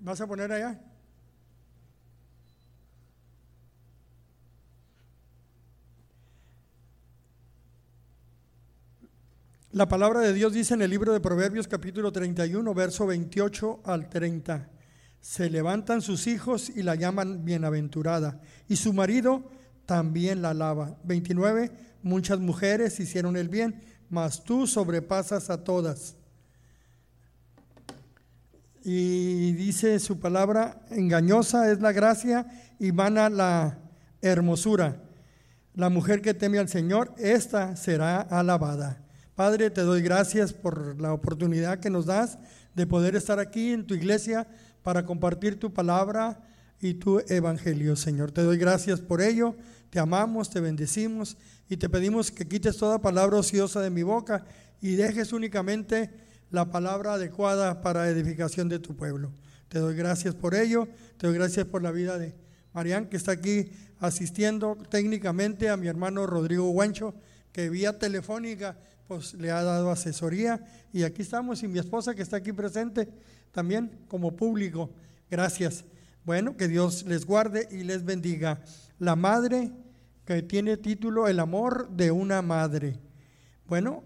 ¿Vas a poner allá? La palabra de Dios dice en el libro de Proverbios capítulo 31, verso 28 al 30. Se levantan sus hijos y la llaman bienaventurada, y su marido también la alaba. 29. Muchas mujeres hicieron el bien, mas tú sobrepasas a todas. Y dice su palabra, engañosa es la gracia y vana la hermosura. La mujer que teme al Señor, esta será alabada. Padre, te doy gracias por la oportunidad que nos das de poder estar aquí en tu iglesia para compartir tu palabra y tu evangelio, Señor. Te doy gracias por ello, te amamos, te bendecimos y te pedimos que quites toda palabra ociosa de mi boca y dejes únicamente la palabra adecuada para edificación de tu pueblo. Te doy gracias por ello, te doy gracias por la vida de Marián que está aquí asistiendo técnicamente a mi hermano Rodrigo Guancho, que vía telefónica pues le ha dado asesoría y aquí estamos y mi esposa que está aquí presente también como público. Gracias. Bueno, que Dios les guarde y les bendiga. La madre que tiene título El amor de una madre. Bueno,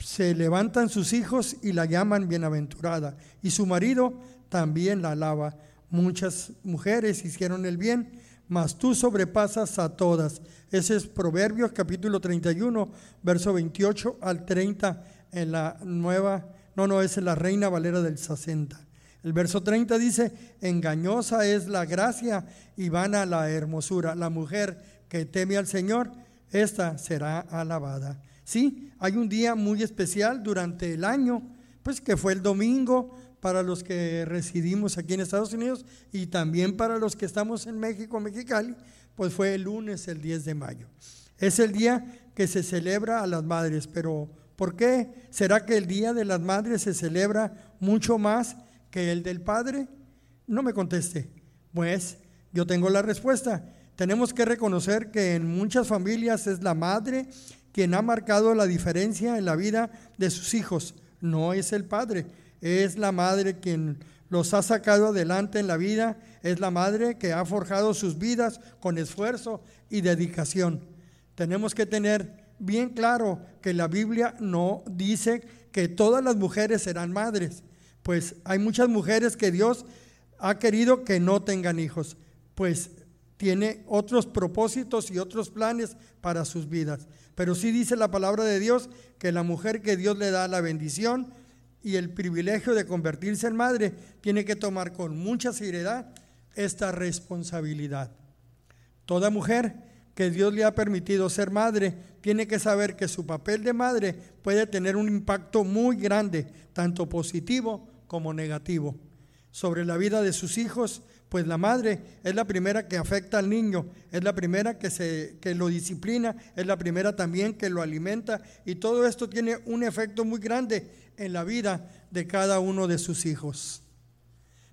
se levantan sus hijos y la llaman bienaventurada y su marido también la alaba. Muchas mujeres hicieron el bien, mas tú sobrepasas a todas. Ese es Proverbios capítulo 31, verso 28 al 30 en la nueva, no, no, es la Reina Valera del 60. El verso 30 dice, engañosa es la gracia y vana la hermosura. La mujer que teme al Señor, esta será alabada. Sí, hay un día muy especial durante el año, pues que fue el domingo para los que residimos aquí en Estados Unidos y también para los que estamos en México, Mexicali, pues fue el lunes, el 10 de mayo. Es el día que se celebra a las madres, pero ¿por qué será que el Día de las Madres se celebra mucho más que el del Padre? No me conteste. Pues yo tengo la respuesta. Tenemos que reconocer que en muchas familias es la madre quien ha marcado la diferencia en la vida de sus hijos, no es el padre, es la madre quien los ha sacado adelante en la vida, es la madre que ha forjado sus vidas con esfuerzo y dedicación. Tenemos que tener bien claro que la Biblia no dice que todas las mujeres serán madres, pues hay muchas mujeres que Dios ha querido que no tengan hijos, pues tiene otros propósitos y otros planes para sus vidas. Pero sí dice la palabra de Dios que la mujer que Dios le da la bendición, y el privilegio de convertirse en madre, tiene que tomar con mucha seriedad esta responsabilidad. Toda mujer que Dios le ha permitido ser madre tiene que saber que su papel de madre puede tener un impacto muy grande, tanto positivo como negativo, sobre la vida de sus hijos, pues la madre es la primera que afecta al niño, es la primera que, se, que lo disciplina, es la primera también que lo alimenta y todo esto tiene un efecto muy grande en la vida de cada uno de sus hijos.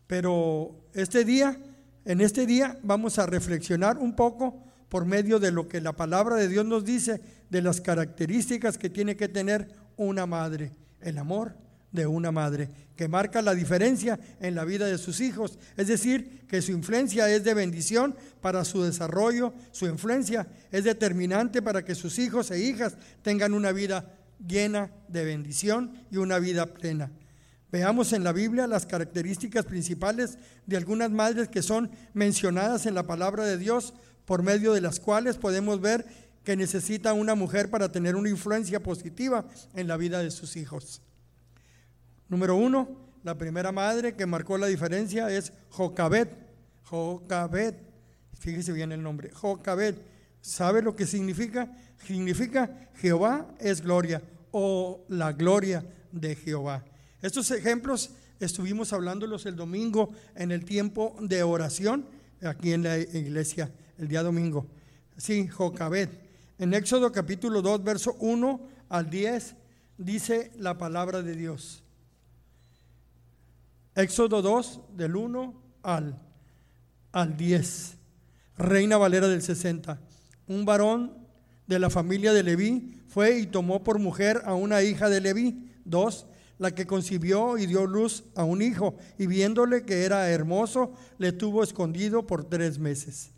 Pero este día, en este día vamos a reflexionar un poco por medio de lo que la palabra de Dios nos dice de las características que tiene que tener una madre, el amor de una madre, que marca la diferencia en la vida de sus hijos. Es decir, que su influencia es de bendición para su desarrollo, su influencia es determinante para que sus hijos e hijas tengan una vida llena de bendición y una vida plena. Veamos en la Biblia las características principales de algunas madres que son mencionadas en la palabra de Dios, por medio de las cuales podemos ver que necesita una mujer para tener una influencia positiva en la vida de sus hijos. Número uno, la primera madre que marcó la diferencia es Jocabet. Jocabet, fíjese bien el nombre, Jocabet. ¿Sabe lo que significa? significa Jehová es gloria o la gloria de Jehová. Estos ejemplos estuvimos hablándolos el domingo en el tiempo de oración aquí en la iglesia, el día domingo. Sí, Jocabet. En Éxodo capítulo 2, verso 1 al 10, dice la palabra de Dios. Éxodo 2, del 1 al, al 10. Reina Valera del 60. Un varón de la familia de Leví fue y tomó por mujer a una hija de Leví. Dos, la que concibió y dio luz a un hijo, y viéndole que era hermoso, le tuvo escondido por tres meses.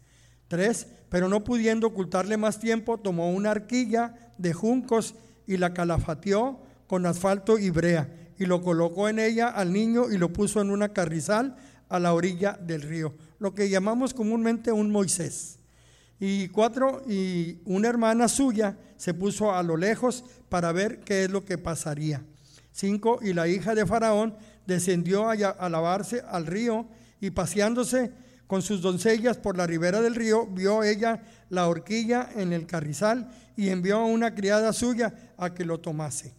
Tres, pero no pudiendo ocultarle más tiempo, tomó una arquilla de juncos y la calafateó con asfalto y brea, y lo colocó en ella al niño y lo puso en una carrizal a la orilla del río, lo que llamamos comúnmente un Moisés. Y cuatro, y una hermana suya se puso a lo lejos para ver qué es lo que pasaría. 5. Y la hija de Faraón descendió a, lavarse al río y paseándose con sus doncellas por la ribera del río, vio ella la horquilla en el carrizal y envió a una criada suya a que lo tomase.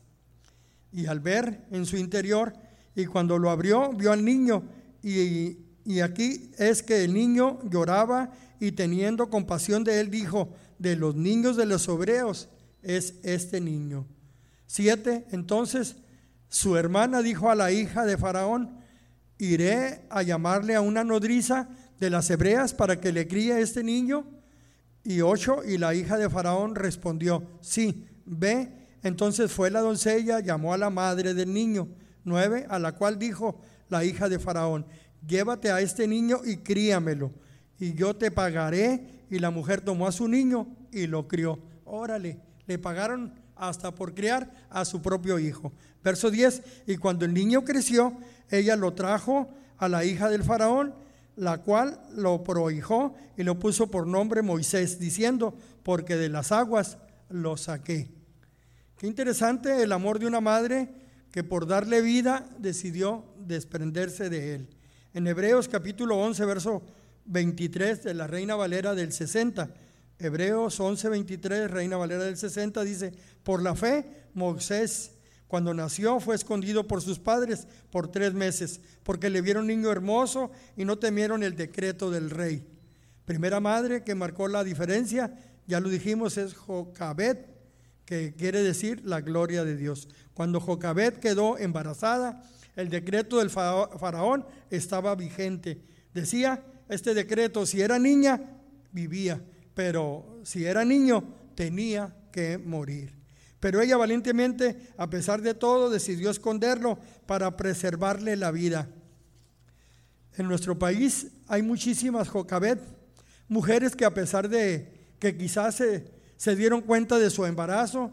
Y al ver en su interior, y cuando lo abrió, vio al niño, y, y aquí es que el niño lloraba y teniendo compasión de él, dijo, de los niños de los obreos es este niño. Siete, entonces su hermana dijo a la hija de Faraón, iré a llamarle a una nodriza de las hebreas para que le críe este niño. Y ocho, y la hija de Faraón respondió, sí, ve. Entonces fue la doncella, llamó a la madre del niño. Nueve, a la cual dijo la hija de Faraón, llévate a este niño y críamelo, y yo te pagaré. Y la mujer tomó a su niño y lo crió. Órale, le pagaron hasta por criar a su propio hijo. Verso 10, y cuando el niño creció, ella lo trajo a la hija del faraón, la cual lo prohijó y lo puso por nombre Moisés, diciendo, porque de las aguas lo saqué. Qué interesante el amor de una madre que por darle vida decidió desprenderse de él. En Hebreos capítulo 11, verso 23 de la Reina Valera del 60, Hebreos 11, 23, Reina Valera del 60 dice, por la fe, Moisés, cuando nació, fue escondido por sus padres por tres meses, porque le vieron niño hermoso y no temieron el decreto del rey. Primera madre que marcó la diferencia, ya lo dijimos, es Jocabet, que quiere decir la gloria de Dios. Cuando Jocabet quedó embarazada, el decreto del faraón estaba vigente. Decía, este decreto, si era niña, vivía, pero si era niño, tenía que morir. Pero ella valientemente, a pesar de todo, decidió esconderlo para preservarle la vida. En nuestro país hay muchísimas Jocabet, mujeres que a pesar de que quizás se, se dieron cuenta de su embarazo,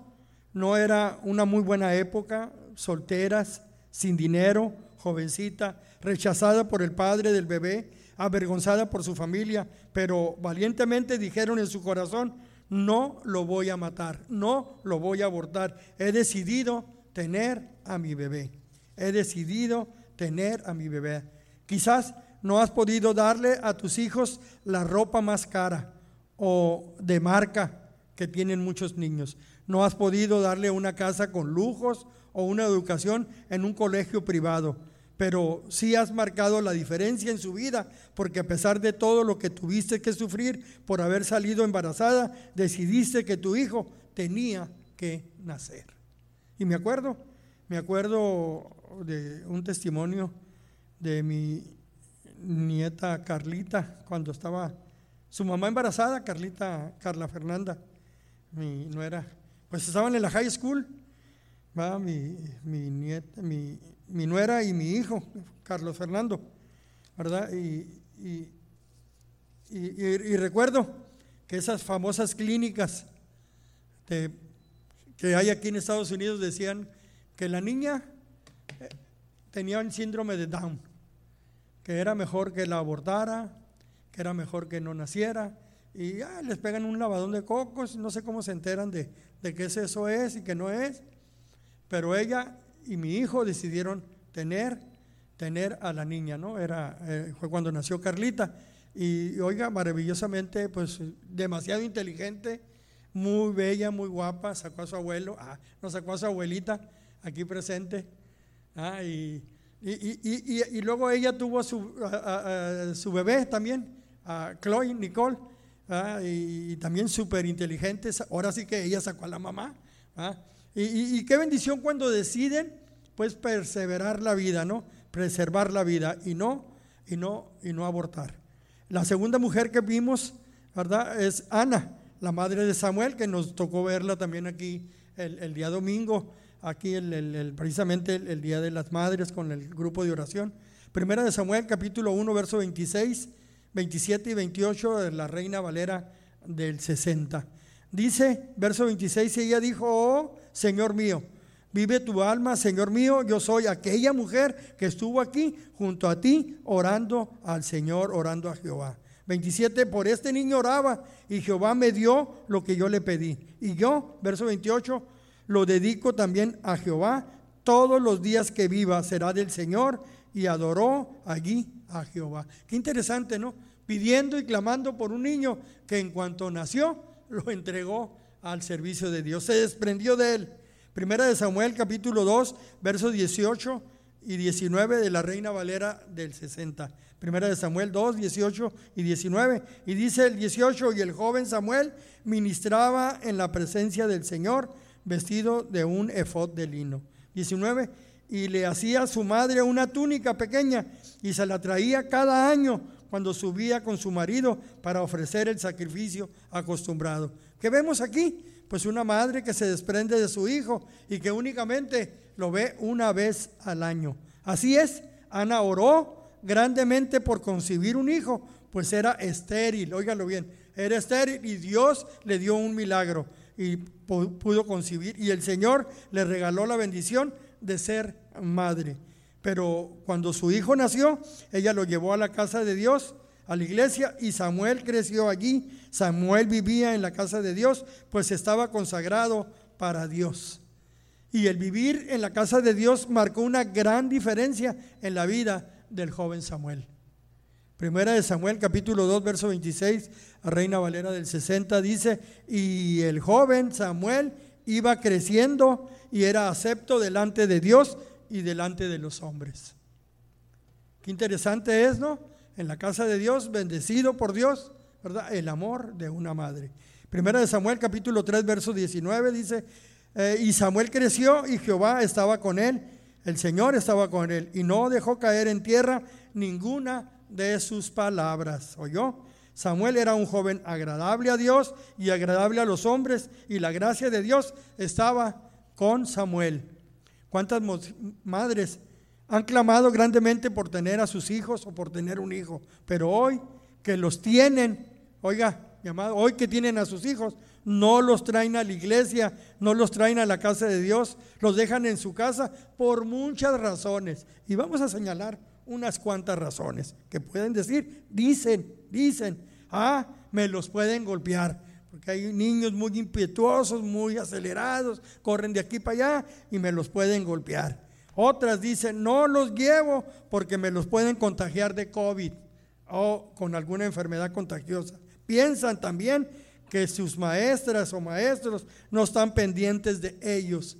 no era una muy buena época, solteras, sin dinero, jovencita, rechazada por el padre del bebé, avergonzada por su familia, pero valientemente dijeron en su corazón, no lo voy a matar, no lo voy a abortar. He decidido tener a mi bebé. He decidido tener a mi bebé. Quizás no has podido darle a tus hijos la ropa más cara o de marca que tienen muchos niños. No has podido darle una casa con lujos o una educación en un colegio privado pero sí has marcado la diferencia en su vida, porque a pesar de todo lo que tuviste que sufrir por haber salido embarazada, decidiste que tu hijo tenía que nacer. Y me acuerdo, me acuerdo de un testimonio de mi nieta Carlita, cuando estaba su mamá embarazada, Carlita, Carla Fernanda, mi nuera, pues estaban en la high school, va mi, mi nieta, mi mi nuera y mi hijo, Carlos Fernando, ¿verdad? Y, y, recuerdo que esas famosas clínicas que hay aquí en Estados Unidos decían que la niña eh, tenía un síndrome de Down, que era mejor que la abortara, que era mejor que no naciera, y ah, les pegan un lavadón de cocos, no sé cómo se enteran de, de que eso es y que no es, pero ella y mi hijo decidieron tener, tener a la niña, ¿no? Era, eh, fue cuando nació Carlita. Y oiga, maravillosamente, pues demasiado inteligente, muy bella, muy guapa, sacó a su abuelo, ah, no sacó a su abuelita aquí presente. Ah, y, y, luego ella tuvo su, su bebé también, a Chloe, Nicole, y, también súper inteligente. Ahora sí que ella sacó a la mamá. Y, qué bendición cuando deciden, pues, perseverar la vida, ¿no? Preservar la vida y no, y no, y no abortar. La segunda mujer que vimos, ¿verdad? Es Ana, la madre de Samuel, que nos tocó verla también aquí el, día domingo. aquí el, precisamente el, Día de las Madres con el grupo de oración. Primera de Samuel, capítulo 1, verso 26, 27 y 28 de la Reina Valera del 60. Dice, verso 26, y ella dijo, oh Señor mío, vive tu alma, Señor mío, yo soy aquella mujer que estuvo aquí junto a ti orando al Señor, orando a Jehová. 27, por este niño oraba y Jehová me dio lo que yo le pedí. Y yo, verso 28, lo dedico también a Jehová. Todos los días que viva será del Señor y adoró allí a Jehová. Qué interesante, ¿no? Pidiendo y clamando por un niño que en cuanto nació lo entregó al servicio de Dios. Se desprendió de él. Primera de Samuel capítulo 2, versos 18 y 19 de la Reina Valera del 60. Primera de Samuel 2, 18 y 19. Y dice el 18, y el joven Samuel ministraba en la presencia del Señor vestido de un efod de lino. 19, y le hacía a su madre una túnica pequeña y se la traía cada año cuando subía con su marido para ofrecer el sacrificio acostumbrado. ¿Qué vemos aquí? Pues una madre que se desprende de su hijo y que únicamente lo ve una vez al año. Así es, Ana oró grandemente por concebir un hijo, pues era estéril, óigalo bien, era estéril y Dios le dio un milagro y pudo concebir y el Señor le regaló la bendición de ser madre. Pero cuando su hijo nació, ella lo llevó a la casa de Dios, a la iglesia, y Samuel creció allí. Samuel vivía en la casa de Dios, pues estaba consagrado para Dios. Y el vivir en la casa de Dios marcó una gran diferencia en la vida del joven Samuel. Primera de Samuel capítulo 2 verso 26, a Reina Valera del 60 dice, y el joven Samuel iba creciendo y era acepto delante de Dios y delante de los hombres. Qué interesante es, ¿no? En la casa de Dios, bendecido por Dios, ¿verdad? El amor de una madre. Primera de Samuel capítulo 3 verso 19 dice, eh, y Samuel creció y Jehová estaba con él el Señor estaba con él y no dejó caer en tierra ninguna de sus palabras. ¿Oyó? Samuel era un joven agradable a Dios y agradable a los hombres y la gracia de Dios estaba con Samuel. ¿Cuántas madres han clamado grandemente por tener a sus hijos o por tener un hijo? Pero hoy que los tienen, oiga, llamado, hoy que tienen a sus hijos, no los traen a la iglesia, no los traen a la casa de Dios, los dejan en su casa por muchas razones. Y vamos a señalar unas cuantas razones que pueden decir, dicen, dicen, ah, me los pueden golpear. Porque hay niños muy impetuosos, muy acelerados, corren de aquí para allá y me los pueden golpear. Otras dicen, no los llevo porque me los pueden contagiar de COVID o con alguna enfermedad contagiosa. Piensan también que sus maestras o maestros no están pendientes de ellos.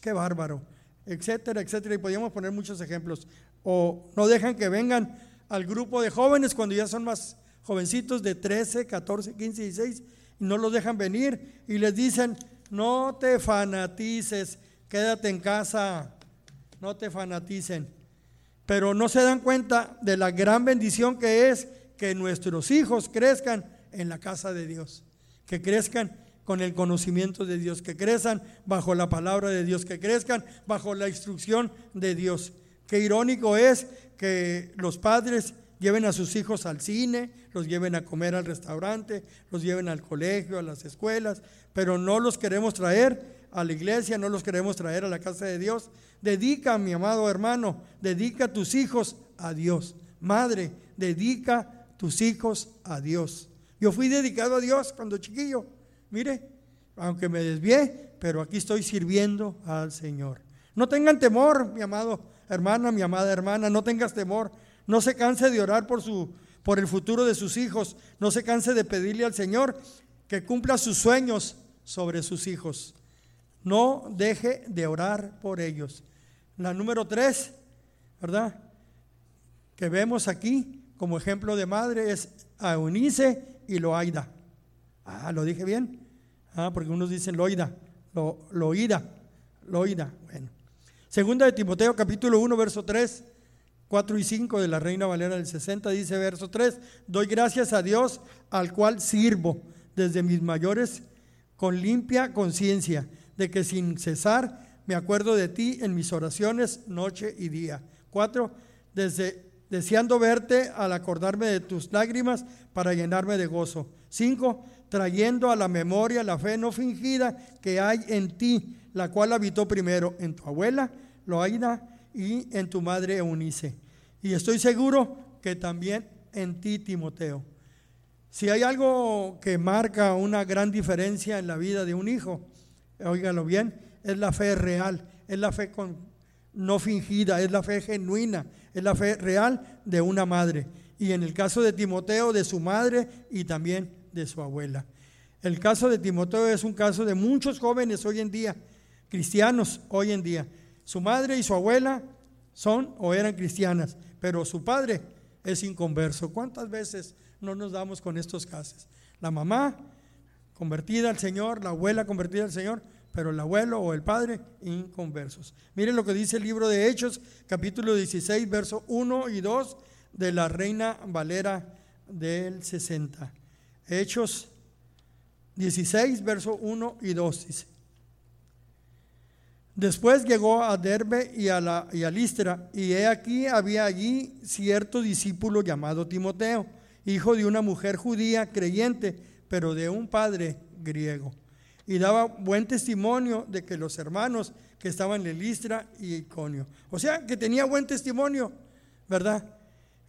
¡Qué bárbaro! Etcétera, etcétera. Y podríamos poner muchos ejemplos. O no dejan que vengan al grupo de jóvenes cuando ya son más jovencitos de 13, 14, 15, 16 y no los dejan venir y les dicen, no te fanatices, quédate en casa, no te fanaticen. Pero no se dan cuenta de la gran bendición que es que nuestros hijos crezcan en la casa de Dios, que crezcan con el conocimiento de Dios, que crezcan bajo la palabra de Dios, que crezcan bajo la instrucción de Dios. Qué irónico es que los padres lleven a sus hijos al cine, los lleven a comer al restaurante, los lleven al colegio, a las escuelas, pero no los queremos traer a la iglesia, no los queremos traer a la casa de Dios. Dedica, mi amado hermano, dedica tus hijos a Dios. Madre, dedica tus hijos a Dios. Yo fui dedicado a Dios cuando chiquillo. Mire, aunque me desvié, pero aquí estoy sirviendo al Señor. No tengan temor, mi amado hermana, mi amada hermana, no tengas temor. No se canse de orar por su por el futuro de sus hijos. No se canse de pedirle al Señor que cumpla sus sueños sobre sus hijos. No deje de orar por ellos. La número tres, ¿verdad? Que vemos aquí como ejemplo de madre es a y Loaida. Ah, lo dije bien. Ah, porque unos dicen Loida, lo, Loida, Loida. Bueno. Segunda de Timoteo, capítulo 1, verso 3, 4 y 5 de la Reina Valera del 60, dice verso 3, doy gracias a Dios al cual sirvo desde mis mayores con limpia conciencia de que sin cesar me acuerdo de ti en mis oraciones noche y día. Cuatro, desde deseando verte al acordarme de tus lágrimas para llenarme de gozo. Cinco, trayendo a la memoria la fe no fingida que hay en ti, la cual habitó primero en tu abuela, Loaida, y en tu madre Eunice. Y estoy seguro que también en ti, Timoteo. Si hay algo que marca una gran diferencia en la vida de un hijo, óigalo bien, es la fe real, es la fe con, no fingida, es la fe genuina, es la fe real de una madre. Y en el caso de Timoteo, de su madre y también de su abuela. El caso de Timoteo es un caso de muchos jóvenes hoy en día, cristianos hoy en día. Su madre y su abuela son o eran cristianas, pero su padre es inconverso. ¿Cuántas veces no nos damos con estos casos? La mamá convertida al Señor, la abuela convertida al Señor, pero el abuelo o el padre inconversos. Miren lo que dice el libro de Hechos, capítulo 16, verso 1 y 2 de la Reina Valera del 60. Hechos 16, verso 1 y 2 dice. Después llegó a Derbe y a, la, y a Listra, y he aquí había allí cierto discípulo llamado Timoteo, hijo de una mujer judía creyente, pero de un padre griego. Y daba buen testimonio de que los hermanos que estaban en Listra y Iconio. O sea, que tenía buen testimonio, ¿verdad?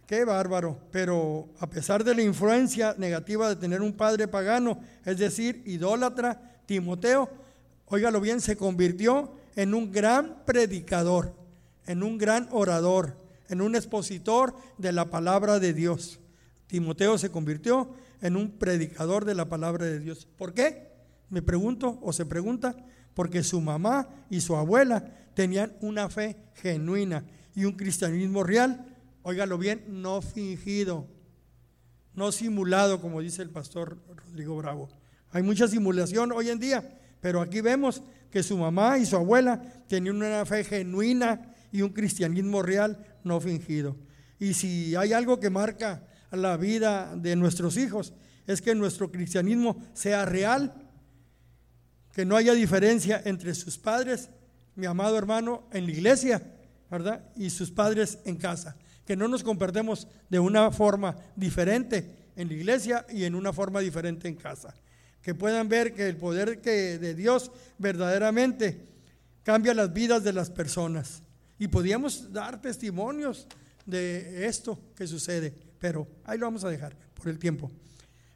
Qué bárbaro. Pero a pesar de la influencia negativa de tener un padre pagano, es decir, idólatra, Timoteo, óigalo bien, se convirtió en un gran predicador, en un gran orador, en un expositor de la palabra de Dios. Timoteo se convirtió en un predicador de la palabra de Dios. ¿Por qué? Me pregunto o se pregunta, porque su mamá y su abuela tenían una fe genuina y un cristianismo real, óigalo bien, no fingido, no simulado, como dice el pastor Rodrigo Bravo. Hay mucha simulación hoy en día, pero aquí vemos que su mamá y su abuela tenían una fe genuina y un cristianismo real, no fingido. Y si hay algo que marca la vida de nuestros hijos, es que nuestro cristianismo sea real, que no haya diferencia entre sus padres, mi amado hermano, en la iglesia, ¿verdad? Y sus padres en casa. Que no nos comportemos de una forma diferente en la iglesia y en una forma diferente en casa que puedan ver que el poder que de Dios verdaderamente cambia las vidas de las personas. Y podíamos dar testimonios de esto que sucede, pero ahí lo vamos a dejar por el tiempo.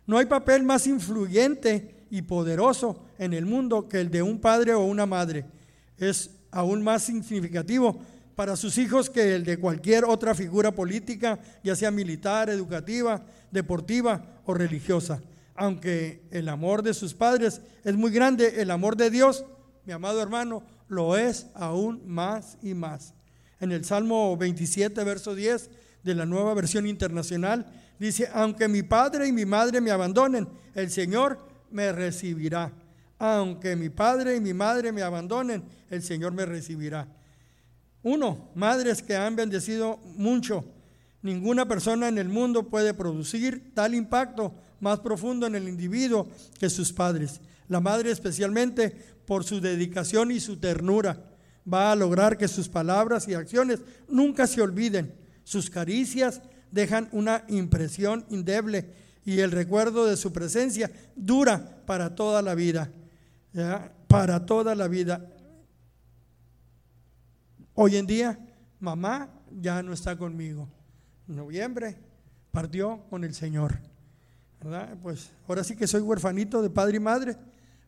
No hay papel más influyente y poderoso en el mundo que el de un padre o una madre. Es aún más significativo para sus hijos que el de cualquier otra figura política, ya sea militar, educativa, deportiva o religiosa aunque el amor de sus padres es muy grande, el amor de Dios, mi amado hermano, lo es aún más y más. En el Salmo 27, verso 10 de la nueva versión internacional, dice, aunque mi padre y mi madre me abandonen, el Señor me recibirá. Aunque mi padre y mi madre me abandonen, el Señor me recibirá. Uno, madres que han bendecido mucho. Ninguna persona en el mundo puede producir tal impacto más profundo en el individuo que sus padres. La madre especialmente por su dedicación y su ternura va a lograr que sus palabras y acciones nunca se olviden. Sus caricias dejan una impresión indeble y el recuerdo de su presencia dura para toda la vida. Para toda la vida. Hoy en día, mamá ya no está conmigo. En noviembre partió con el Señor. Pues ahora sí que soy huerfanito de padre y madre,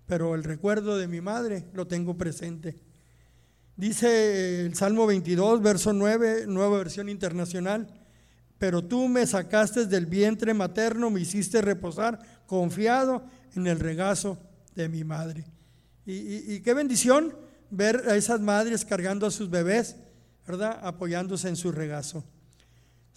pero el recuerdo de mi madre lo tengo presente. Dice el Salmo 22, verso 9, nueva versión internacional, pero tú me sacaste del vientre materno, me hiciste reposar confiado en el regazo de mi madre. Y, qué bendición ver a esas madres cargando a sus bebés, ¿verdad? Apoyándose en su regazo.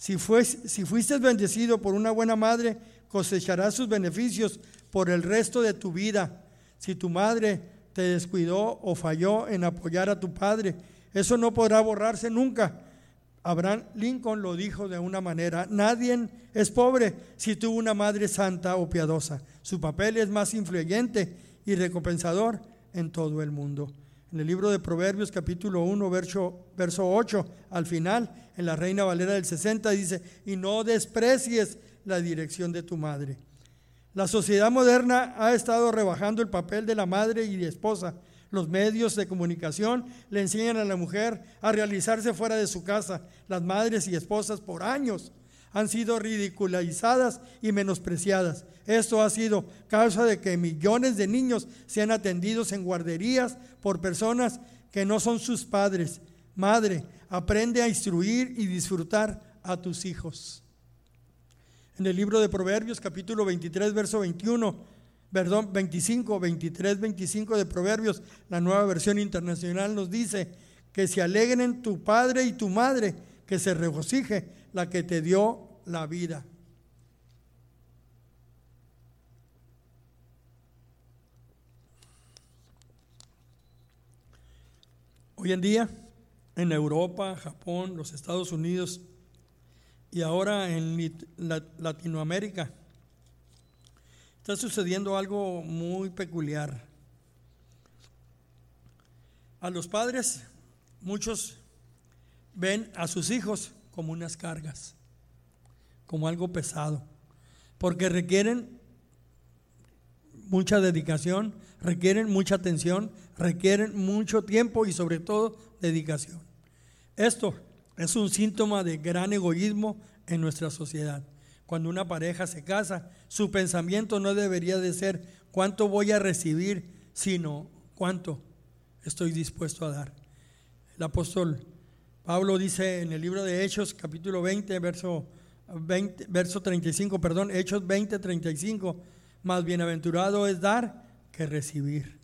Si, fuiste bendecido por una buena madre, cosecharás sus beneficios por el resto de tu vida. Si tu madre te descuidó o falló en apoyar a tu padre, eso no podrá borrarse nunca. Abraham Lincoln lo dijo de una manera, nadie es pobre si tuvo una madre santa o piadosa. Su papel es más influyente y recompensador en todo el mundo. En el libro de Proverbios capítulo 1, verso, verso 8, al final, en la Reina Valera del 60 dice, y no desprecies la dirección de tu madre. La sociedad moderna ha estado rebajando el papel de la madre y de esposa. Los medios de comunicación le enseñan a la mujer a realizarse fuera de su casa. Las madres y esposas por años han sido ridiculizadas y menospreciadas. Esto ha sido causa de que millones de niños sean atendidos en guarderías por personas que no son sus padres. Madre, aprende a instruir y disfrutar a tus hijos. En el libro de Proverbios, capítulo 23, verso 21, perdón, 25, 23, 25 de Proverbios, la nueva versión internacional nos dice que se alegren tu padre y tu madre, que se regocije la que te dio la vida. Hoy en día, en Europa, Japón, los Estados Unidos y ahora en Latinoamérica, está sucediendo algo muy peculiar. A los padres, muchos ven a sus hijos como unas cargas, como algo pesado, porque requieren mucha dedicación, requieren mucha atención, requieren mucho tiempo y sobre todo dedicación. Esto es un síntoma de gran egoísmo en nuestra sociedad. Cuando una pareja se casa, su pensamiento no debería de ser cuánto voy a recibir, sino cuánto estoy dispuesto a dar. El apóstol Pablo dice en el libro de Hechos, capítulo 20, verso, 20, verso 35, perdón, Hechos 20, 35, más bienaventurado es dar que recibir.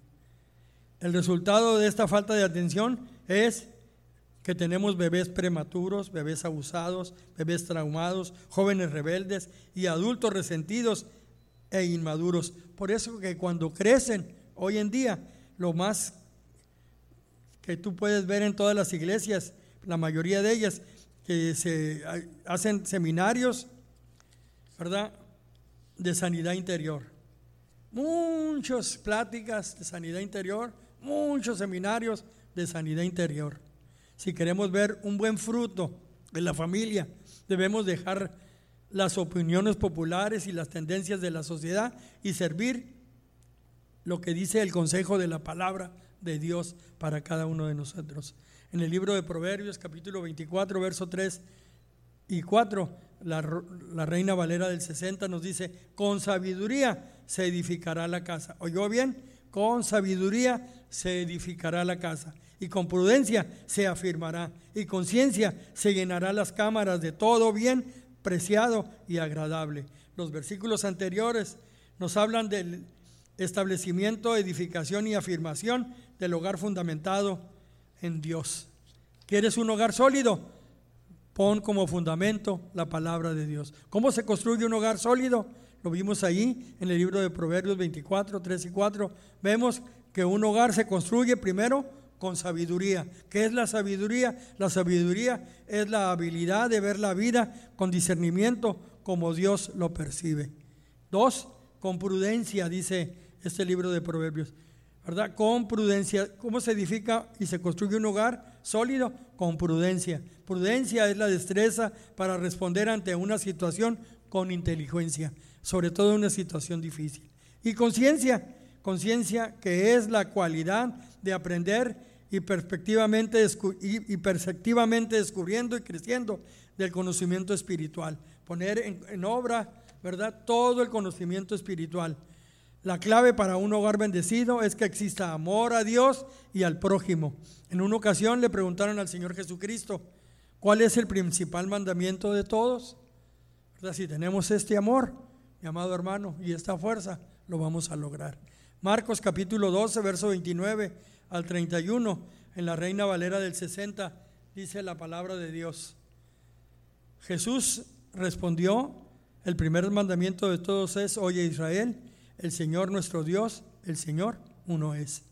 El resultado de esta falta de atención es que tenemos bebés prematuros, bebés abusados, bebés traumados, jóvenes rebeldes y adultos resentidos e inmaduros. Por eso que cuando crecen hoy en día, lo más que tú puedes ver en todas las iglesias la mayoría de ellas, que se hacen seminarios, ¿verdad? De sanidad interior. Muchas pláticas de sanidad interior, muchos seminarios de sanidad interior. Si queremos ver un buen fruto en la familia, debemos dejar las opiniones populares y las tendencias de la sociedad y servir lo que dice el consejo de la palabra de Dios para cada uno de nosotros en el libro de Proverbios, capítulo 24, verso 3 y 4, la, Reina Valera del 60 nos dice, con sabiduría se edificará la casa. ¿Oyó bien? Con sabiduría se edificará la casa y con prudencia se afirmará y con ciencia se llenará las cámaras de todo bien preciado y agradable. Los versículos anteriores nos hablan del establecimiento, edificación y afirmación del hogar fundamentado en Dios. ¿Quieres un hogar sólido? Pon como fundamento la palabra de Dios. ¿Cómo se construye un hogar sólido? Vimos ahí en el libro de Proverbios 24, 3 y 4. Vemos que un hogar se construye primero con sabiduría. ¿Qué es la sabiduría? La sabiduría es la habilidad de ver la vida con discernimiento como Dios lo percibe. Dos, con prudencia, dice este libro de Proverbios. ¿verdad? Con prudencia. ¿Cómo se edifica y se construye un hogar sólido? Con prudencia. Prudencia es la destreza para responder ante una situación con inteligencia, sobre todo en una situación difícil. Y conciencia, conciencia que es la cualidad de aprender y perspectivamente, y perspectivamente descubriendo y creciendo del conocimiento espiritual. Poner en, en obra, ¿verdad? Todo el conocimiento espiritual. La clave para un hogar bendecido es que exista amor a Dios y al prójimo. En una ocasión le preguntaron al Señor Jesucristo, ¿cuál es el principal mandamiento de todos? Si tenemos este amor, amado hermano, y esta fuerza, lo vamos a lograr. Marcos capítulo 12, verso 29 al 31, en la Reina Valera del 60, dice la palabra de Dios. Jesús respondió, el primer mandamiento de todos es, oye Israel, el Señor nuestro Dios, el Señor uno es.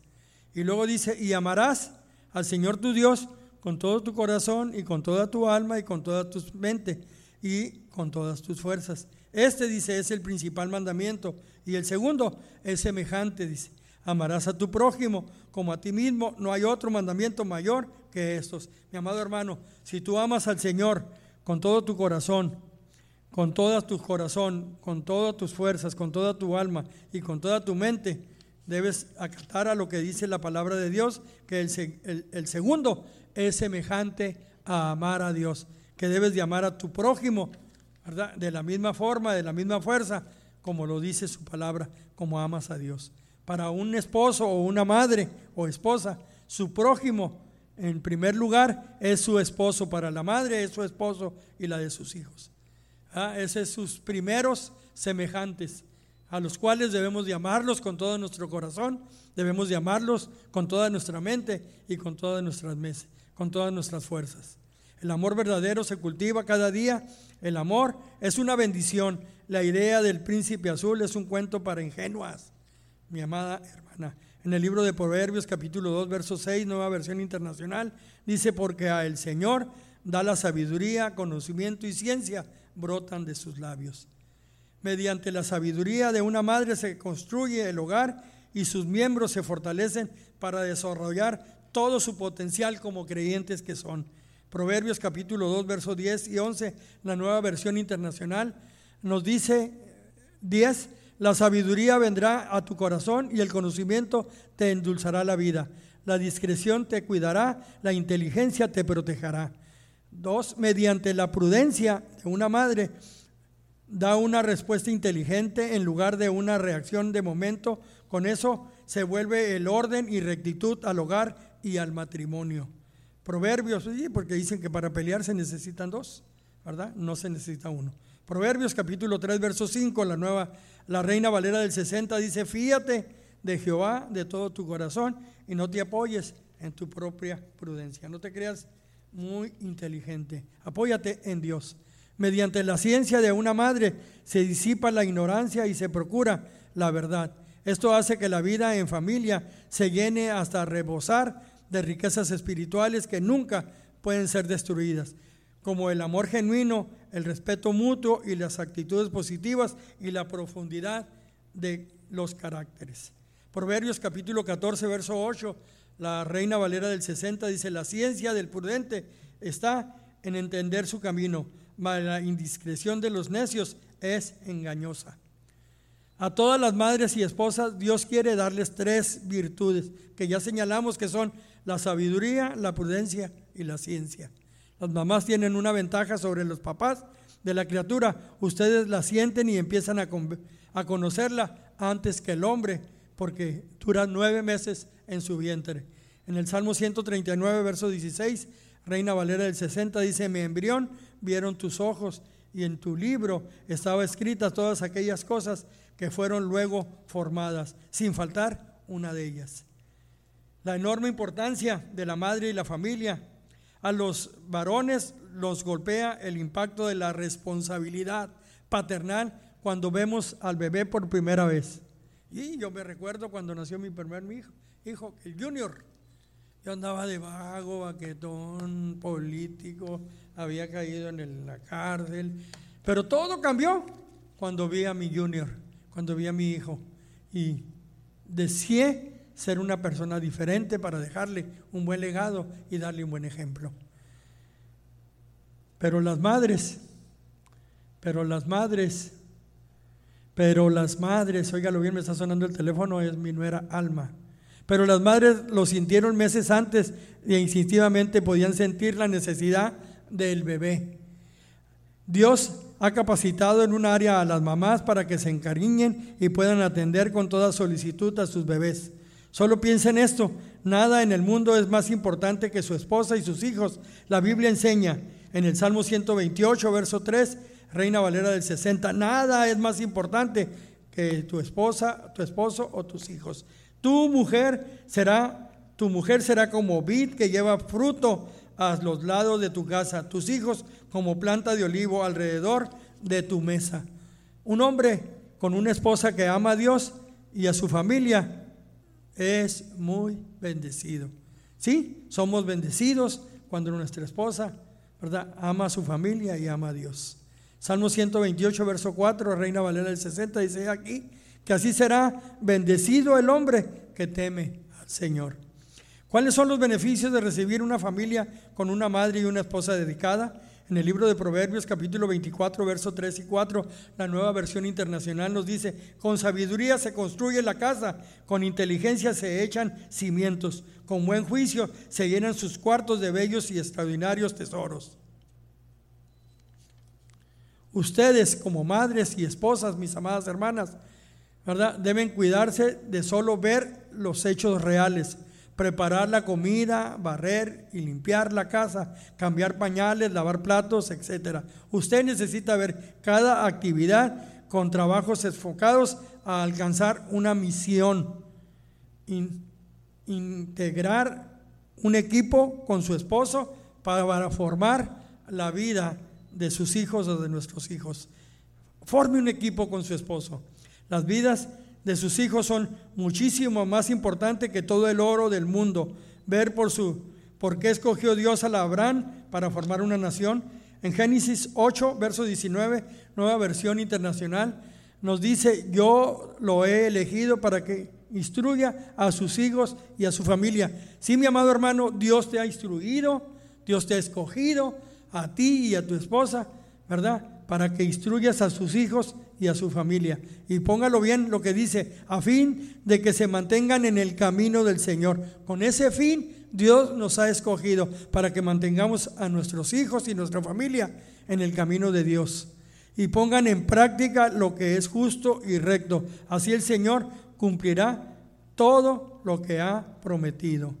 Y luego dice, y amarás al Señor tu Dios con todo tu corazón y con toda tu alma y con toda tu mente y con todas tus fuerzas. Este dice es el principal mandamiento y el segundo es semejante, dice, Amarás a tu prójimo como a ti mismo. No hay otro mandamiento mayor que estos. Mi amado hermano, si tú amas al Señor con todo tu corazón, con todo tu corazón, con todas tus fuerzas, con toda tu alma y con toda tu mente, debes acatar a lo que dice la palabra de Dios, que el, el segundo es semejante a amar a Dios, que debes de amar a tu prójimo, ¿verdad? De la misma forma, de la misma fuerza, como lo dice su palabra, como amas a Dios. Para un esposo o una madre o esposa, su prójimo, en primer lugar, es su esposo. Para la madre es su esposo y la de sus hijos. ¿Ah? Esos son sus primeros semejantes, a los cuales debemos de amarlos con todo nuestro corazón, debemos de amarlos con toda nuestra mente y con todas nuestras meses, con todas nuestras fuerzas. El amor verdadero se cultiva cada día. El amor es una bendición. La idea del príncipe azul es un cuento para ingenuas, mi amada hermana. En el libro de Proverbios capítulo 2, verso 6, nueva versión internacional, dice, porque a el Señor da la sabiduría, conocimiento y ciencia, brotan de sus labios. Mediante la sabiduría de una madre se construye el hogar y sus miembros se fortalecen para desarrollar todo su potencial como creyentes que son. Proverbios capítulo 2, versos 10 y 11, la nueva versión internacional, nos dice 10, la sabiduría vendrá a tu corazón y el conocimiento te endulzará la vida. La discreción te cuidará, la inteligencia te protegerá. Dos, mediante la prudencia de una madre, da una respuesta inteligente en lugar de una reacción de momento. Con eso se vuelve el orden y rectitud al hogar y al matrimonio. Proverbios, sí, porque dicen que para pelear se necesitan dos, ¿verdad? No se necesita uno. Proverbios capítulo 3, verso 5, la nueva, la Reina Valera del 60 dice, fíjate de Jehová de todo tu corazón y no te apoyes en tu propia prudencia. No te creas muy inteligente. Apóyate en Dios. Mediante la ciencia de una madre se disipa la ignorancia y se procura la verdad. Esto hace que la vida en familia se llene hasta rebosar de riquezas espirituales que nunca pueden ser destruidas, como el amor genuino, el respeto mutuo y las actitudes positivas y la profundidad de los caracteres. Proverbios capítulo 14, verso 8, la Reina Valera del 60 dice, la ciencia del prudente está en entender su camino, mas la indiscreción de los necios es engañosa. A todas las madres y esposas Dios quiere darles tres virtudes que ya señalamos que son la sabiduría, la prudencia y la ciencia. Las mamás tienen una ventaja sobre los papás de la criatura. Ustedes la sienten y empiezan a, a conocerla antes que el hombre, porque dura nueve meses en su vientre. En el Salmo 139, verso 16, Reina Valera del 60 dice, mi embrión vieron tus ojos y en tu libro estaba escritas todas aquellas cosas que fueron luego formadas, sin faltar una de ellas la enorme importancia de la madre y la familia. A los varones los golpea el impacto de la responsabilidad paternal cuando vemos al bebé por primera vez. Y yo me recuerdo cuando nació mi primer hijo, hijo el junior. Yo andaba de vago, baquetón, político, había caído en la cárcel. Pero todo cambió cuando vi a mi junior, cuando vi a mi hijo. Y deseé ser una persona diferente para dejarle un buen legado y darle un buen ejemplo. Pero las madres, pero las madres, pero las madres, óigalo bien, me está sonando el teléfono, es mi nuera Alma. Pero las madres lo sintieron meses antes e instintivamente podían sentir la necesidad del bebé. Dios ha capacitado en un área a las mamás para que se encariñen y puedan atender con toda solicitud a sus bebés. Solo piensa en esto, nada en el mundo es más importante que su esposa y sus hijos. La Biblia enseña en el Salmo 128, verso 3, Reina Valera del 60, nada es más importante que tu esposa, tu esposo o tus hijos. Tu mujer será, tu mujer será como vid que lleva fruto a los lados de tu casa, tus hijos como planta de olivo alrededor de tu mesa. Un hombre con una esposa que ama a Dios y a su familia es muy bendecido. Sí, somos bendecidos cuando nuestra esposa, ¿verdad? Ama a su familia y ama a Dios. Salmo 128, verso 4, Reina Valera del 60, dice aquí que así será bendecido el hombre que teme al Señor. ¿Cuáles son los beneficios de recibir una familia con una madre y una esposa dedicada? En el libro de Proverbios capítulo 24, versos 3 y 4, la nueva versión internacional nos dice, con sabiduría se construye la casa, con inteligencia se echan cimientos, con buen juicio se llenan sus cuartos de bellos y extraordinarios tesoros. Ustedes como madres y esposas, mis amadas hermanas, ¿verdad? Deben cuidarse de solo ver los hechos reales, preparar la comida, barrer y limpiar la casa, cambiar pañales, lavar platos, etc. Usted necesita ver cada actividad con trabajos enfocados a alcanzar una misión, integrar un equipo con su esposo para formar la vida de sus hijos o de nuestros hijos. Forme un equipo con su esposo. Las vidas de sus hijos son muchísimo más importantes que todo el oro del mundo. Ver por su por qué escogió Dios a Abraham para formar una nación. En Génesis 8, verso 19, nueva versión internacional, nos dice, yo lo he elegido para que instruya a sus hijos y a su familia. Sí, mi amado hermano, Dios te ha instruido, Dios te ha escogido, a ti y a tu esposa, ¿verdad? para que instruyas a sus hijos y a su familia. Y póngalo bien lo que dice, a fin de que se mantengan en el camino del Señor. Con ese fin Dios nos ha escogido para que mantengamos a nuestros hijos y nuestra familia en el camino de Dios. Y pongan en práctica lo que es justo y recto. Así el Señor cumplirá todo lo que ha prometido.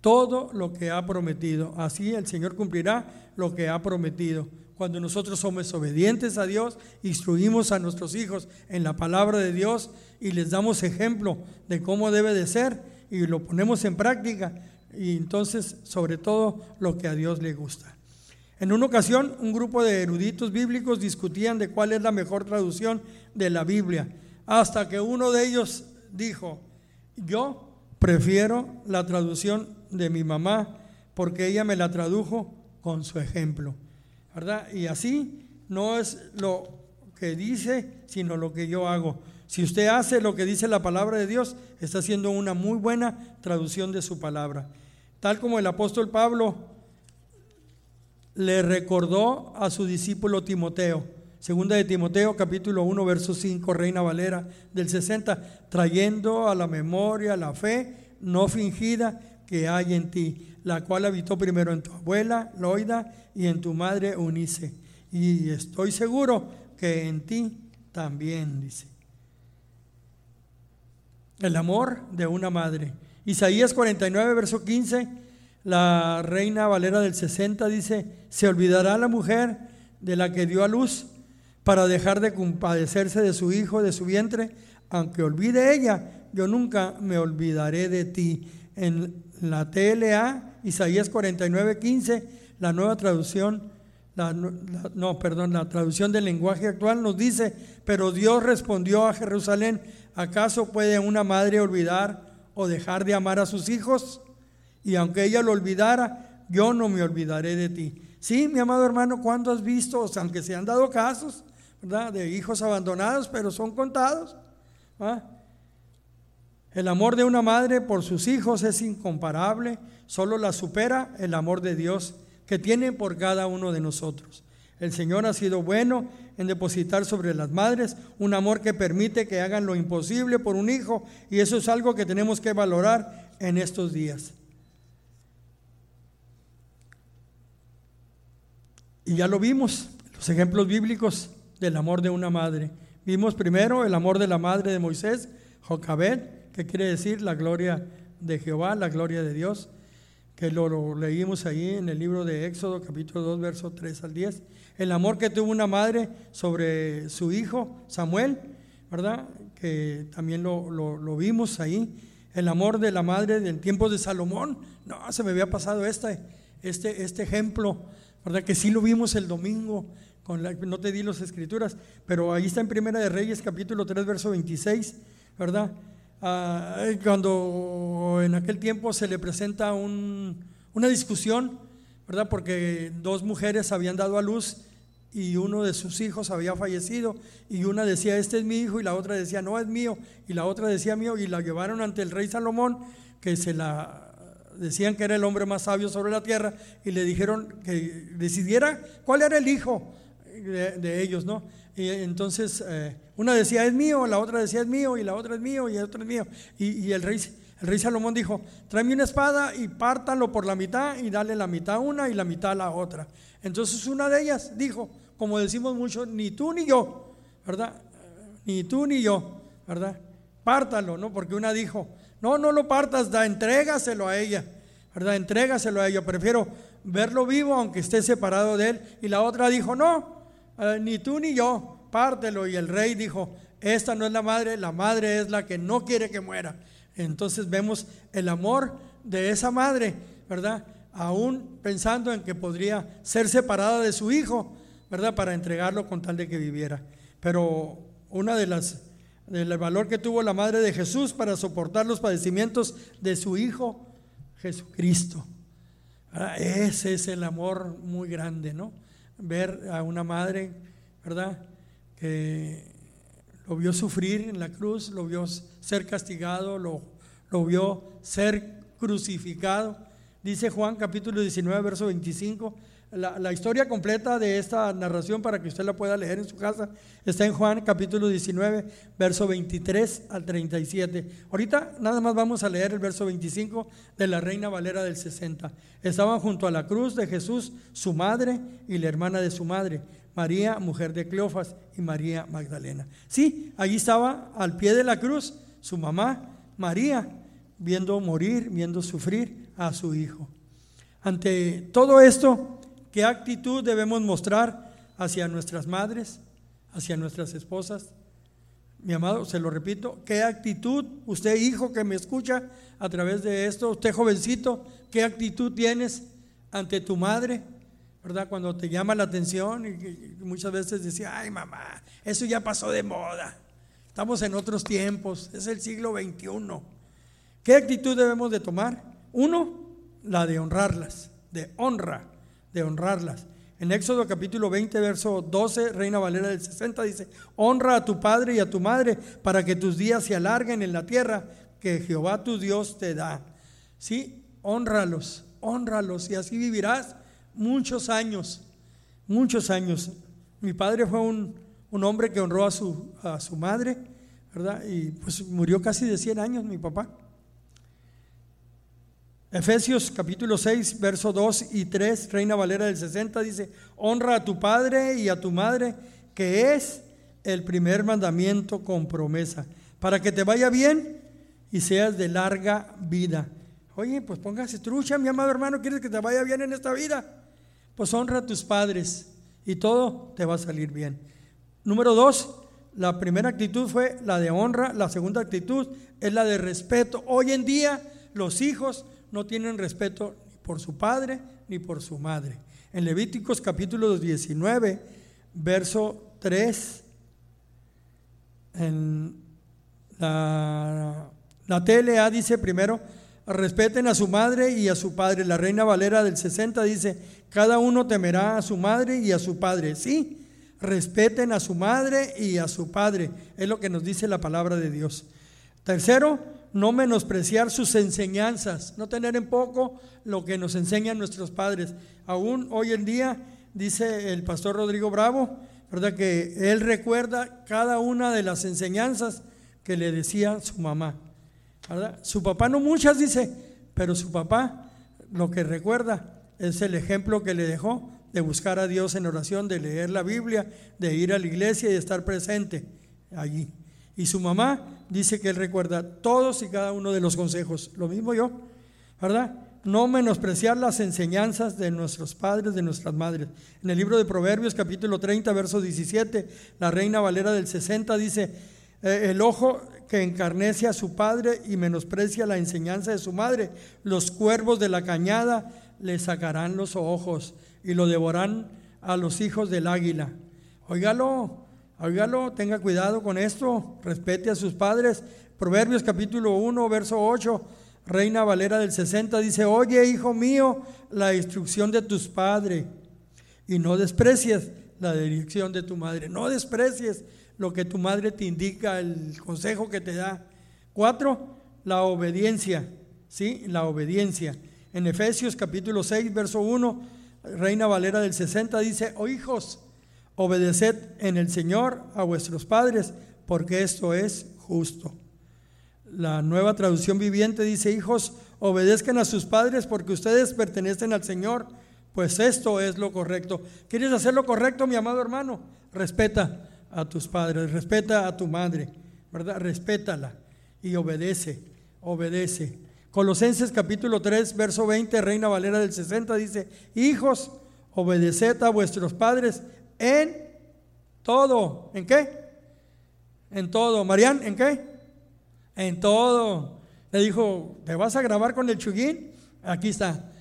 Todo lo que ha prometido. Así el Señor cumplirá lo que ha prometido cuando nosotros somos obedientes a Dios, instruimos a nuestros hijos en la palabra de Dios y les damos ejemplo de cómo debe de ser y lo ponemos en práctica y entonces sobre todo lo que a Dios le gusta. En una ocasión un grupo de eruditos bíblicos discutían de cuál es la mejor traducción de la Biblia, hasta que uno de ellos dijo, yo prefiero la traducción de mi mamá porque ella me la tradujo con su ejemplo. ¿Verdad? Y así no es lo que dice, sino lo que yo hago. Si usted hace lo que dice la palabra de Dios, está haciendo una muy buena traducción de su palabra. Tal como el apóstol Pablo le recordó a su discípulo Timoteo. Segunda de Timoteo, capítulo 1, verso 5, Reina Valera del 60, trayendo a la memoria la fe no fingida que hay en ti, la cual habitó primero en tu abuela, Loida, y en tu madre Unice. Y estoy seguro que en ti también, dice. El amor de una madre. Isaías 49, verso 15, la reina Valera del 60 dice, se olvidará la mujer de la que dio a luz para dejar de compadecerse de su hijo, de su vientre, aunque olvide ella, yo nunca me olvidaré de ti. En la TLA, Isaías 49, 15, la nueva traducción, no, perdón, la traducción del lenguaje actual nos dice, pero Dios respondió a Jerusalén, ¿acaso puede una madre olvidar o dejar de amar a sus hijos? Y aunque ella lo olvidara, yo no me olvidaré de ti. Sí, mi amado hermano, ¿cuándo has visto, aunque se han dado casos, ¿verdad? De hijos abandonados, pero son contados. ¿ah? El amor de una madre por sus hijos es incomparable, solo la supera el amor de Dios que tiene por cada uno de nosotros. El Señor ha sido bueno en depositar sobre las madres un amor que permite que hagan lo imposible por un hijo y eso es algo que tenemos que valorar en estos días. Y ya lo vimos, los ejemplos bíblicos del amor de una madre. Vimos primero el amor de la madre de Moisés, Jocabet, que quiere decir la gloria de Jehová, la gloria de Dios que lo, leímos ahí en el libro de Éxodo, capítulo 2, versos 3 al 10. El amor que tuvo una madre sobre su hijo Samuel, ¿verdad? Que también lo, vimos ahí. El amor de la madre del tiempo de Salomón. No, se me había pasado este, este, este ejemplo, ¿verdad? Que sí lo vimos el domingo. Con no te di las escrituras, pero ahí está en Primera de Reyes, capítulo 3, verso 26, ¿verdad? Ah, cuando en aquel tiempo se le presenta una discusión, ¿verdad? Porque dos mujeres habían dado a luz y uno de sus hijos había fallecido y una decía, este es mi hijo y la otra decía, no es mío y la otra decía mío y la llevaron ante el rey Salomón que se la decían que era el hombre más sabio sobre la tierra y le dijeron que decidiera cuál era el hijo de, ellos, ¿no? Y entonces eh, una decía es mío, la otra decía es mío y la otra es mío y el otro es mío y, el rey el rey Salomón dijo, tráeme una espada y pártalo por la mitad y dale la mitad a una y la mitad a la otra. Entonces una de ellas dijo, como decimos mucho, ni tú ni yo, ¿verdad? Ni tú ni yo, ¿verdad? Pártalo, ¿no? Porque una dijo, no, no lo partas, da, entrégaselo a ella, ¿verdad? Entrégaselo a ella, prefiero verlo vivo aunque esté separado de él. Y la otra dijo, no, ni tú ni yo, pártelo. Y el rey dijo, esta no es la madre, la madre es la que no quiere que muera. Entonces vemos el amor de esa madre, ¿verdad? Aún pensando en que podría ser separada de su hijo, ¿verdad? Para entregarlo con tal de que viviera. Pero una de las del valor que tuvo la madre de Jesús para soportar los padecimientos de su hijo Jesucristo. Ese es el amor muy grande, ¿no? Ver a una madre, ¿verdad? Que lo vio sufrir en la cruz, lo vio ser castigado, lo, lo vio ser crucificado. Dice Juan capítulo 19, verso 25, la, historia completa de esta narración para que usted la pueda leer en su casa está en Juan capítulo 19, verso 23 al 37. Ahorita nada más vamos a leer el verso 25 de la Reina Valera del 60. Estaban junto a la cruz de Jesús su madre y la hermana de su madre, María, mujer de Cleofas, y María Magdalena. Sí, allí estaba al pie de la cruz su mamá, María, viendo morir, viendo sufrir a su hijo. Ante todo esto, ¿Qué actitud debemos mostrar hacia nuestras madres, hacia nuestras esposas? Mi amado, se lo repito, ¿qué actitud, usted hijo que me escucha a través de esto, usted jovencito, qué actitud tienes ante tu madre? ¿Verdad? Cuando te llama la atención y, muchas veces decía, ay mamá, eso ya pasó de moda, estamos en otros tiempos, es el siglo XXI. ¿Qué actitud debemos de tomar? Uno, la de honrarlas, de honra de honrarlas. En Éxodo capítulo 20, verso 12, Reina Valera del 60 dice, honra a tu padre y a tu madre para que tus días se alarguen en la tierra que Jehová tu Dios te da. Sí, honralos, honralos y así vivirás muchos años, muchos años. Mi padre fue un, un hombre que honró a su, a su madre, ¿verdad? Y pues murió casi de 100 años mi papá. Efesios capítulo 6, verso 2 y 3, Reina Valera del 60 dice, honra a tu padre y a tu madre, que es el primer mandamiento con promesa, para que te vaya bien y seas de larga vida. Oye, pues póngase trucha, mi amado hermano, ¿quieres que te vaya bien en esta vida? Pues honra a tus padres y todo te va a salir bien. Número dos, la primera actitud fue la de honra, la segunda actitud es la de respeto. Hoy en día los hijos no tienen respeto ni por su padre ni por su madre. En Levíticos capítulo 19, verso 3, en la, la TLA dice primero, respeten a su madre y a su padre. La Reina Valera del 60 dice, cada uno temerá a su madre y a su padre. Sí, respeten a su madre y a su padre. Es lo que nos dice la palabra de Dios. Tercero, no menospreciar sus enseñanzas, no tener en poco lo que nos enseñan nuestros padres. Aún hoy en día, dice el pastor Rodrigo Bravo, ¿verdad? Que él recuerda cada una de las enseñanzas que le decía su mamá. Su papá no muchas, dice, pero su papá lo que recuerda es el ejemplo que le dejó de buscar a Dios en oración, de leer la Biblia, de ir a la iglesia y de estar presente allí. Y su mamá dice que él recuerda todos y cada uno de los consejos. Lo mismo yo, ¿verdad? No menospreciar las enseñanzas de nuestros padres, de nuestras madres. En el libro de Proverbios, capítulo 30, verso 17, la reina Valera del 60 dice, eh, el ojo que encarnece a su padre y menosprecia la enseñanza de su madre, los cuervos de la cañada le sacarán los ojos y lo devorarán a los hijos del águila. Óigalo, Óigalo, tenga cuidado con esto, respete a sus padres. Proverbios capítulo 1, verso 8, Reina Valera del 60 dice, oye, hijo mío, la instrucción de tus padres y no desprecies la dirección de tu madre. No desprecies lo que tu madre te indica, el consejo que te da. Cuatro, la obediencia. ¿Sí? La obediencia. En Efesios capítulo 6, verso 1, Reina Valera del 60 dice, oh hijos, obedeced en el Señor a vuestros padres, porque esto es justo. La nueva traducción viviente dice, hijos, obedezcan a sus padres porque ustedes pertenecen al Señor, pues esto es lo correcto. ¿Quieres hacer lo correcto, mi amado hermano? Respeta a tus padres, respeta a tu madre, ¿verdad? Respétala y obedece, obedece. Colosenses capítulo 3, verso 20, Reina Valera del 60 dice, hijos, obedeced a vuestros padres en todo. ¿En qué? En todo. Marian, ¿en qué? En todo. Le dijo, ¿te vas a grabar con el chuguín? Aquí está.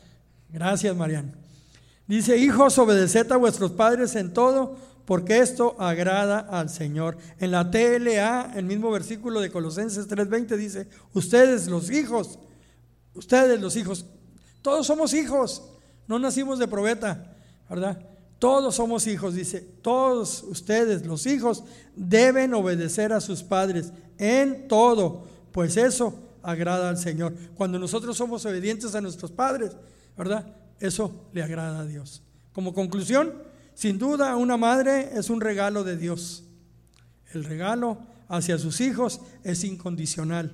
Gracias, Marian. Dice, hijos, obedeced a vuestros padres en todo, porque esto agrada al Señor. En la TLA, el mismo versículo de Colosenses 3:20 dice, ustedes los hijos, ustedes los hijos, todos somos hijos, no nacimos de probeta, ¿verdad? Todos somos hijos, dice, todos ustedes los hijos deben obedecer a sus padres en todo, pues eso agrada al Señor. Cuando nosotros somos obedientes a nuestros padres, ¿verdad? Eso le agrada a Dios. Como conclusión, sin duda una madre es un regalo de Dios. El regalo hacia sus hijos es incondicional,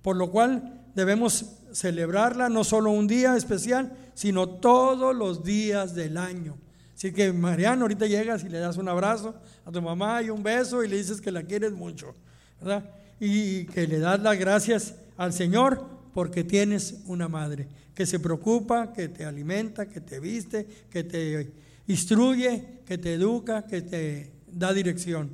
por lo cual debemos celebrarla no solo un día especial, sino todos los días del año. Así que Mariano, ahorita llegas y le das un abrazo a tu mamá y un beso y le dices que la quieres mucho, ¿verdad? Y que le das las gracias al Señor porque tienes una madre que se preocupa, que te alimenta, que te viste, que te instruye, que te educa, que te da dirección.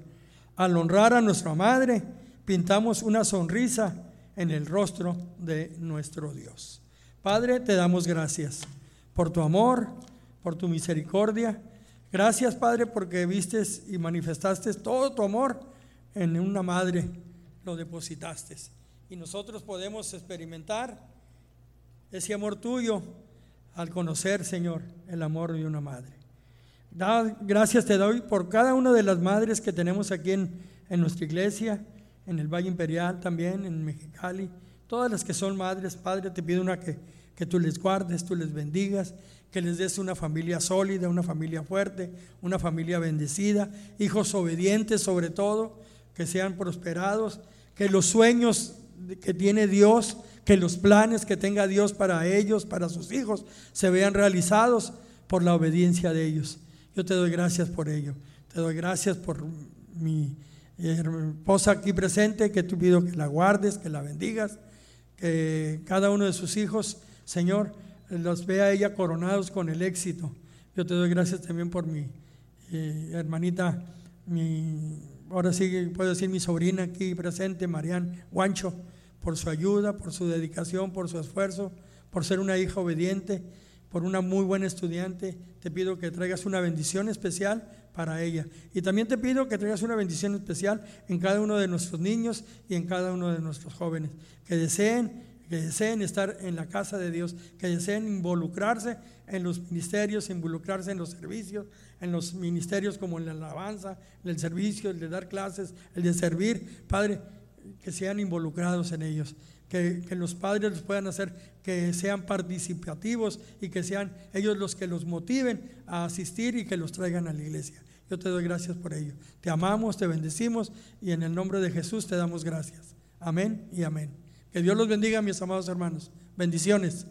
Al honrar a nuestra madre, pintamos una sonrisa en el rostro de nuestro Dios. Padre, te damos gracias por tu amor, por tu misericordia. Gracias, Padre, porque vistes y manifestaste todo tu amor en una madre, lo depositaste. Y nosotros podemos experimentar ese amor tuyo al conocer, Señor, el amor de una madre. gracias te doy por cada una de las madres que tenemos aquí en, en nuestra iglesia, en el Valle Imperial también, en Mexicali. Todas las que son madres, Padre, te pido una que, que tú les guardes, tú les bendigas, que les des una familia sólida, una familia fuerte, una familia bendecida, hijos obedientes sobre todo, que sean prosperados, que los sueños que tiene Dios, que los planes que tenga Dios para ellos, para sus hijos, se vean realizados por la obediencia de ellos. Yo te doy gracias por ello. Te doy gracias por mi esposa aquí presente, que te pido que la guardes, que la bendigas, que cada uno de sus hijos, Señor, los vea ella coronados con el éxito. Yo te doy gracias también por mi eh, hermanita, mi, ahora sí puedo decir mi sobrina aquí presente, Marian Guancho, por su ayuda, por su dedicación, por su esfuerzo, por ser una hija obediente, por una muy buena estudiante. Te pido que traigas una bendición especial para ella. Y también te pido que traigas una bendición especial en cada uno de nuestros niños y en cada uno de nuestros jóvenes, que deseen que deseen estar en la casa de Dios, que deseen involucrarse en los ministerios, involucrarse en los servicios, en los ministerios como en la alabanza, en el servicio, el de dar clases, el de servir. Padre, que sean involucrados en ellos, que, que, los padres los puedan hacer, que sean participativos y que sean ellos los que los motiven a asistir y que los traigan a la iglesia. Yo te doy gracias por ello. Te amamos, te bendecimos y en el nombre de Jesús te damos gracias. Amén y amén. Que Dios los bendiga, mis amados hermanos. Bendiciones.